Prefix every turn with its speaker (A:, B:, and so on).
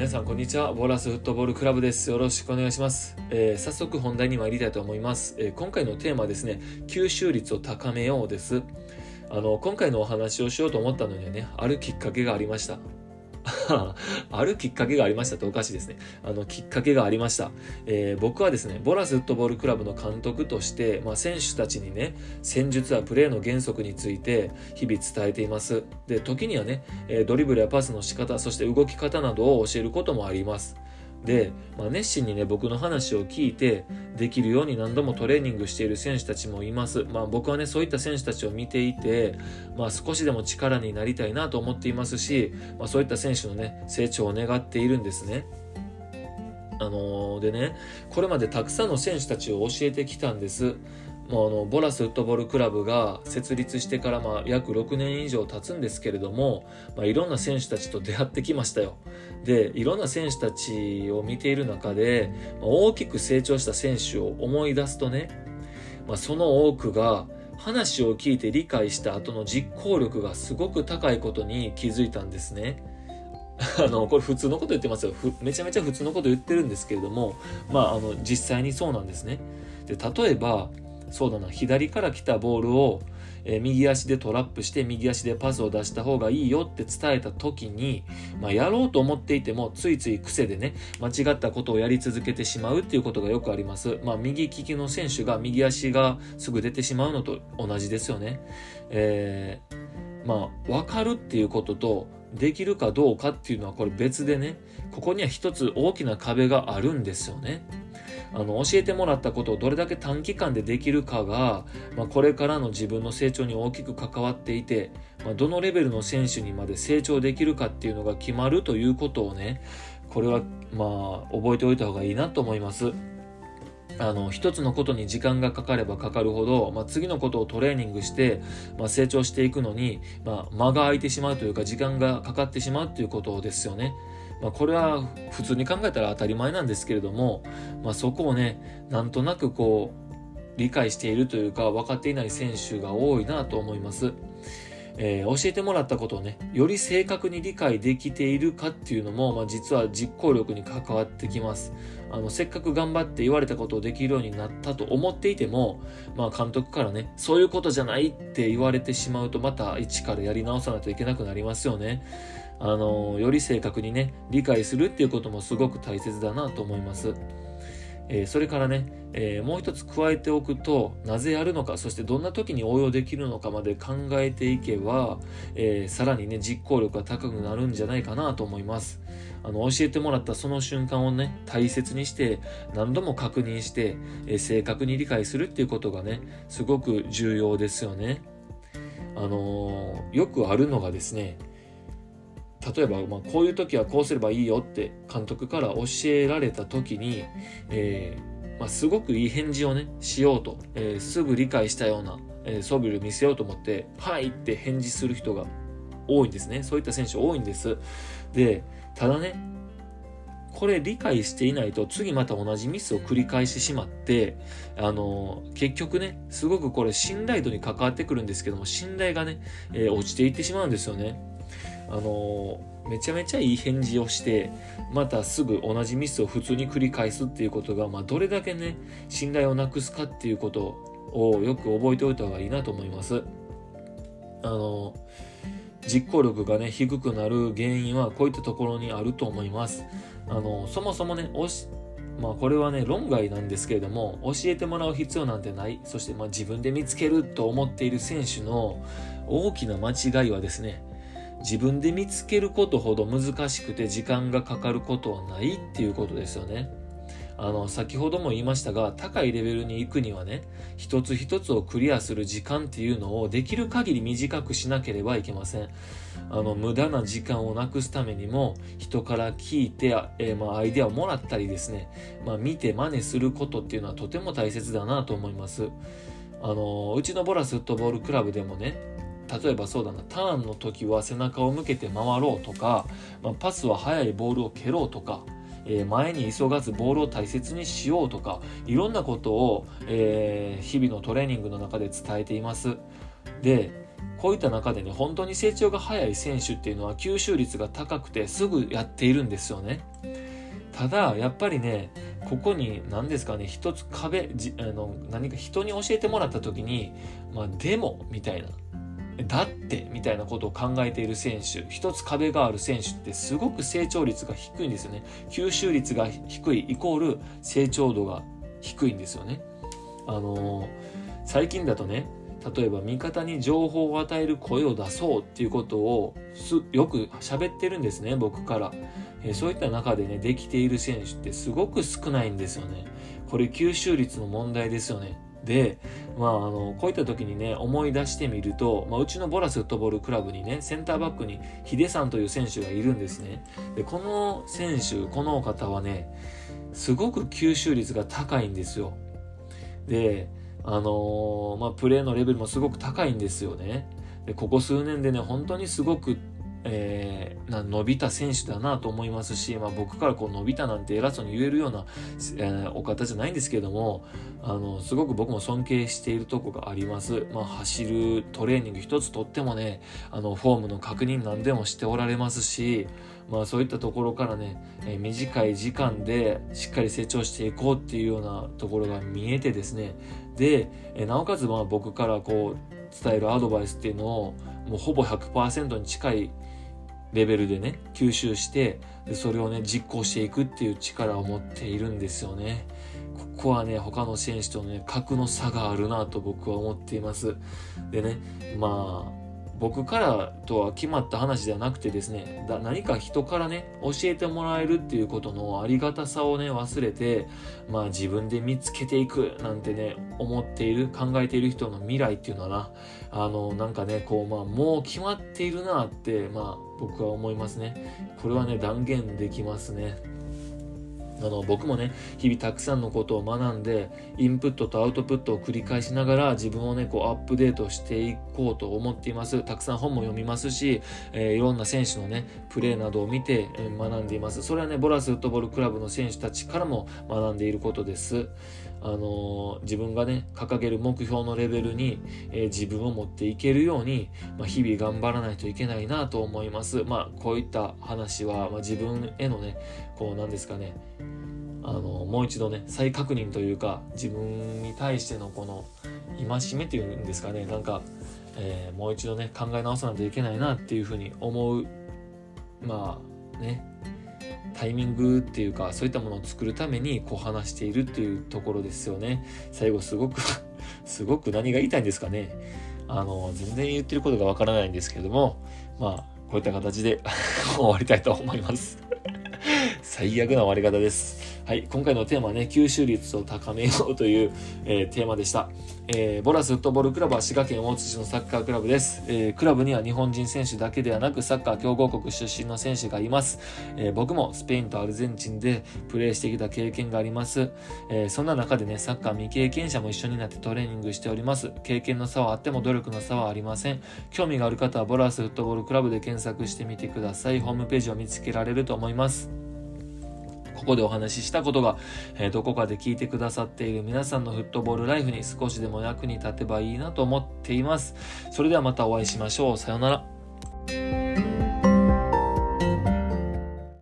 A: 皆さんこんにちは。ボーラスフットボールクラブです。よろしくお願いします、えー、早速本題に参りたいと思います、えー、今回のテーマはですね吸収率を高めようです。あの今回のお話をしようと思ったのにはねあるきっかけがありました。あるきっかけがありましたっておかしいですね。あの、きっかけがありました。えー、僕はですね、ボラスフットボールクラブの監督として、まあ、選手たちにね、戦術やプレーの原則について日々伝えています。で、時にはね、ドリブルやパスの仕方、そして動き方などを教えることもあります。で、まあ、熱心にね僕の話を聞いてできるように何度もトレーニングしている選手たちもいます、まあ、僕はねそういった選手たちを見ていて、まあ、少しでも力になりたいなと思っていますし、まあ、そういった選手のね成長を願っているんですね。あのー、でねこれまでたくさんの選手たちを教えてきたんです。もうあのボラスフットボールクラブが設立してからまあ約6年以上経つんですけれども、まあ、いろんな選手たちと出会ってきましたよ。でいろんな選手たちを見ている中で、まあ、大きく成長した選手を思い出すとね、まあ、その多くが話を聞いて理解した後の実行力がすごく高いことに気づいたんですね。あの、これ普通のこと言ってますよ。めちゃめちゃ普通のこと言ってるんですけれども、まあ、あの、実際にそうなんですね。で、例えば、そうだな左から来たボールを、えー、右足でトラップして右足でパスを出した方がいいよって伝えた時に、まあ、やろうと思っていてもついつい癖でね間違ったことをやり続けてしまうっていうことがよくあります、まあ、右利きの選手が右足がすぐ出てしまうのと同じですよね、えー、まあ分かるっていうこととできるかどうかっていうのはこれ別でねここには一つ大きな壁があるんですよね。あの教えてもらったことをどれだけ短期間でできるかが、まあ、これからの自分の成長に大きく関わっていて、まあ、どのレベルの選手にまで成長できるかっていうのが決まるということをねこれはまあ覚えておいた方がいいなと思います。あの一つのことに時間がかかればかかるほど、まあ、次のことをトレーニングして、まあ、成長していくのに、まあ、間が空いてしまうというか時間がかかってしまうということですよね。まあ、これは普通に考えたら当たり前なんですけれども、まあ、そこをねなんとなくこう理解しているというか分かっていない選手が多いなと思います。えー、教えてもらったことをねより正確に理解できているかっていうのも、まあ、実は実行力に関わってきますあのせっかく頑張って言われたことをできるようになったと思っていても、まあ、監督からねそういうことじゃないって言われてしまうとまた一からやり直さないといけなくなりますよねあのより正確にね理解するっていうこともすごく大切だなと思います。えー、それからね、えー、もう一つ加えておくとなぜやるのかそしてどんな時に応用できるのかまで考えていけば、えー、さらにね実行力が高くなるんじゃないかなと思います。あの教えてもらったその瞬間をね大切にして何度も確認して、え正確に理解するっていうことがねすごく重要ですよね。あのよくあるのがですね例えば、ま、こういう時はこうすればいいよって監督から教えられた時に、えー、まあ、すごくいい返事をねしようと、えー、すぐ理解したような、えー、素振りを見せようと思って「はい」って返事する人が多いんですね。そういった選手多いんです。でただねこれ理解していないと次また同じミスを繰り返してしまってあの結局ねすごくこれ信頼度に関わってくるんですけども信頼がね、え落ちていってしまうんですよね。あのめちゃめちゃいい返事をしてまたすぐ同じミスを普通に繰り返すっていうことが、まあ、どれだけね信頼をなくすかっていうことをよく覚えておいた方がいいなと思います。あの実行力がね低くなる原因はこういったところにあると思います。あのそもそもねおしまあこれはね論外なんですけれども教えてもらう必要なんてないそしてま自分で見つけると思っている選手の大きな間違いはですね自分で見つけることほど難しくて時間がかかることはないっていうことですよね。あの、先ほども言いましたが、高いレベルに行くにはね、一つ一つをクリアする時間っていうのをできる限り短くしなければいけません。あの、無駄な時間をなくすためにも、人から聞いて、えー、まあ、アイデアをもらったりですね、まあ、見て真似することっていうのはとても大切だなと思います。あの、うちのボラスフットボールクラブでもね、例えばそうだなターンの時は背中を向けて回ろうとか、まあ、パスは速いボールを蹴ろうとか、えー、前に急がずボールを大切にしようとかいろんなことを、えー、日々のトレーニングの中で伝えていますでこういった中でね、本当に成長が早い選手っていうのは吸収率が高くてすぐやっているんですよね。ただ、やっぱりね、ここに何ですかね、一つ壁、じあの何か人に教えてもらった時に、まあ、でも、みたいな。だってみたいなことを考えている選手一つ壁がある選手ってすごく成長率が低いんですよね。吸収率が低いイコール成長度が低いんですよね。あのー、最近だとね例えば味方に情報を与える声を出そうっていうことをよく喋ってるんですね僕から、えー、そういった中でねできている選手ってすごく少ないんですよね。これ吸収率の問題ですよね。で、まあ、あのこういった時にね思い出してみると、まあ、うちのボラスフットボールクラブにねセンターバックにヒデさんという選手がいるんですね。でこの選手この方はねすごく吸収率が高いんですよ。であのー、まあ、プレーのレベルもすごく高いんですよね。でここ数年でね本当にすごくえー、伸びた選手だなと思いますし、まあ、僕からこう伸びたなんて偉そうに言えるような、えー、お方じゃないんですけれどもあのすごく僕も尊敬しているとこがあります、まあ、走るトレーニング一つとってもねあのフォームの確認何でもしておられますし、まあ、そういったところからね、えー、短い時間でしっかり成長していこうっていうようなところが見えてですね。で、えなおかつまあ僕からこう伝えるアドバイスっていうのをもうほぼ100%に近いレベルでね吸収してでそれをね実行していくっていう力を持っているんですよね。ここはね他の選手とね格の差があるなと僕は思っています。でねまあ僕からとは決まった話ではなくてですねだ何か人からね教えてもらえるっていうことのありがたさをね忘れてまあ自分で見つけていくなんてね思っている考えている人の未来っていうのはなあのなんかねこうまあもう決まっているなってまあ僕は思いますね。これはね断言できますね。あの僕もね日々たくさんのことを学んでインプットとアウトプットを繰り返しながら自分をねこうアップデートしていこうと思っています。たくさん本も読みますし、えー、いろんな選手のねプレーなどを見て、えー、学んでいます。それはねボラスフットボールクラブの選手たちからも学んでいることです。あの、自分がね掲げる目標のレベルに、えー、自分を持っていけるように、まあ、日々頑張らないといけないなと思います。まあこういった話は、まあ、自分へのねこうなんですかねあのもう一度ね再確認というか自分に対してのこの戒めっていうんですかねなんか、えー、もう一度ね考え直さないといけないなっていうふうに思うまあねタイミングっていうかそういったものを作るためにこう話しているっていうところですよね。最後すごく すごく何が言いたいんですかね。あの全然言ってることがわからないんですけれどもまあこういった形で 終わりたいと思います。最悪な終わり方です。はい、今回のテーマはね、吸収率を高めようという、えー、テーマでした。えー、ボラスフットボールクラブは滋賀県大津市のサッカークラブです、えー、クラブには日本人選手だけではなくサッカー強豪国出身の選手がいます。え僕もスペインとアルゼンチンでプレーしてきた経験があります。えそんな中でね、サッカー未経験者も一緒になってトレーニングしております。経験の差はあっても努力の差はありません。興味がある方はボラスフットボールクラブで検索してみてください。ホームページを見つけられると思います。ここでお話ししたことが、えー、どこかで聞いてくださっている皆さんのフットボールライフに少しでも役に立てばいいなと思っています。それではまたお会いしましょう。さようなら。